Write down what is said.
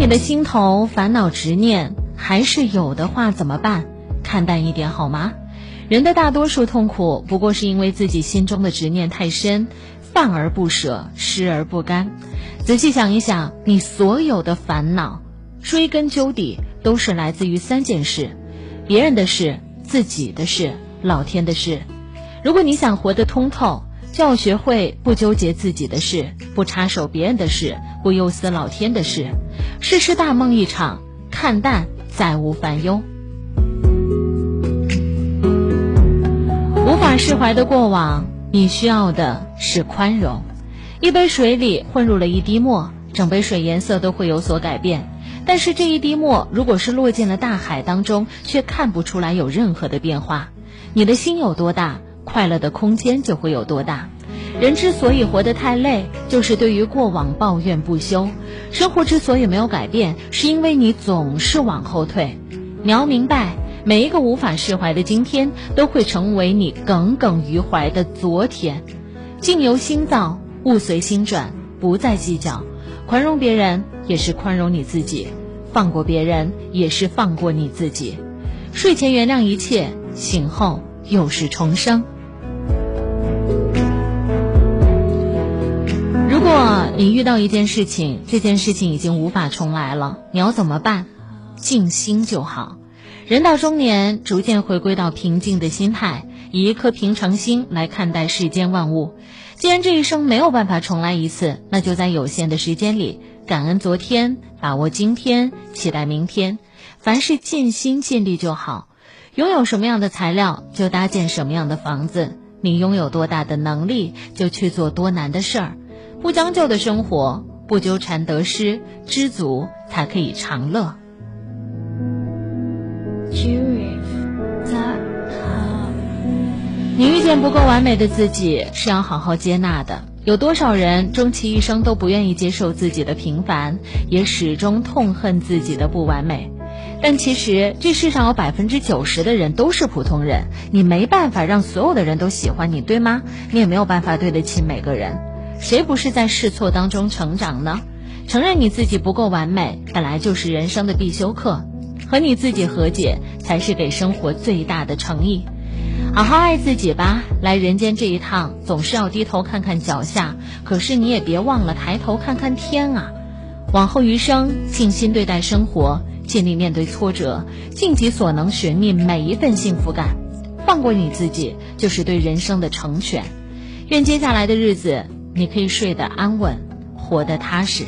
你的心头烦恼执念还是有的话怎么办？看淡一点好吗？人的大多数痛苦，不过是因为自己心中的执念太深，犯而不舍，失而不甘。仔细想一想，你所有的烦恼，追根究底都是来自于三件事：别人的事、自己的事、老天的事。如果你想活得通透，要学会不纠结自己的事，不插手别人的事，不忧思老天的事。世事大梦一场，看淡，再无烦忧。无法释怀的过往，你需要的是宽容。一杯水里混入了一滴墨，整杯水颜色都会有所改变。但是这一滴墨，如果是落进了大海当中，却看不出来有任何的变化。你的心有多大？快乐的空间就会有多大。人之所以活得太累，就是对于过往抱怨不休。生活之所以没有改变，是因为你总是往后退。你要明白，每一个无法释怀的今天，都会成为你耿耿于怀的昨天。境由心造，物随心转，不再计较。宽容别人，也是宽容你自己；放过别人，也是放过你自己。睡前原谅一切，醒后又是重生。你遇到一件事情，这件事情已经无法重来了，你要怎么办？静心就好。人到中年，逐渐回归到平静的心态，以一颗平常心来看待世间万物。既然这一生没有办法重来一次，那就在有限的时间里，感恩昨天，把握今天，期待明天。凡事尽心尽力就好。拥有什么样的材料，就搭建什么样的房子。你拥有多大的能力，就去做多难的事儿。不将就的生活，不纠缠得失，知足才可以长乐。你遇见不够完美的自己，是要好好接纳的。有多少人终其一生都不愿意接受自己的平凡，也始终痛恨自己的不完美。但其实这世上有百分之九十的人都是普通人，你没办法让所有的人都喜欢你，对吗？你也没有办法对得起每个人。谁不是在试错当中成长呢？承认你自己不够完美，本来就是人生的必修课。和你自己和解，才是给生活最大的诚意。好好爱自己吧。来人间这一趟，总是要低头看看脚下，可是你也别忘了抬头看看天啊。往后余生，静心对待生活，尽力面对挫折，尽己所能寻觅每一份幸福感。放过你自己，就是对人生的成全。愿接下来的日子。你可以睡得安稳，活得踏实。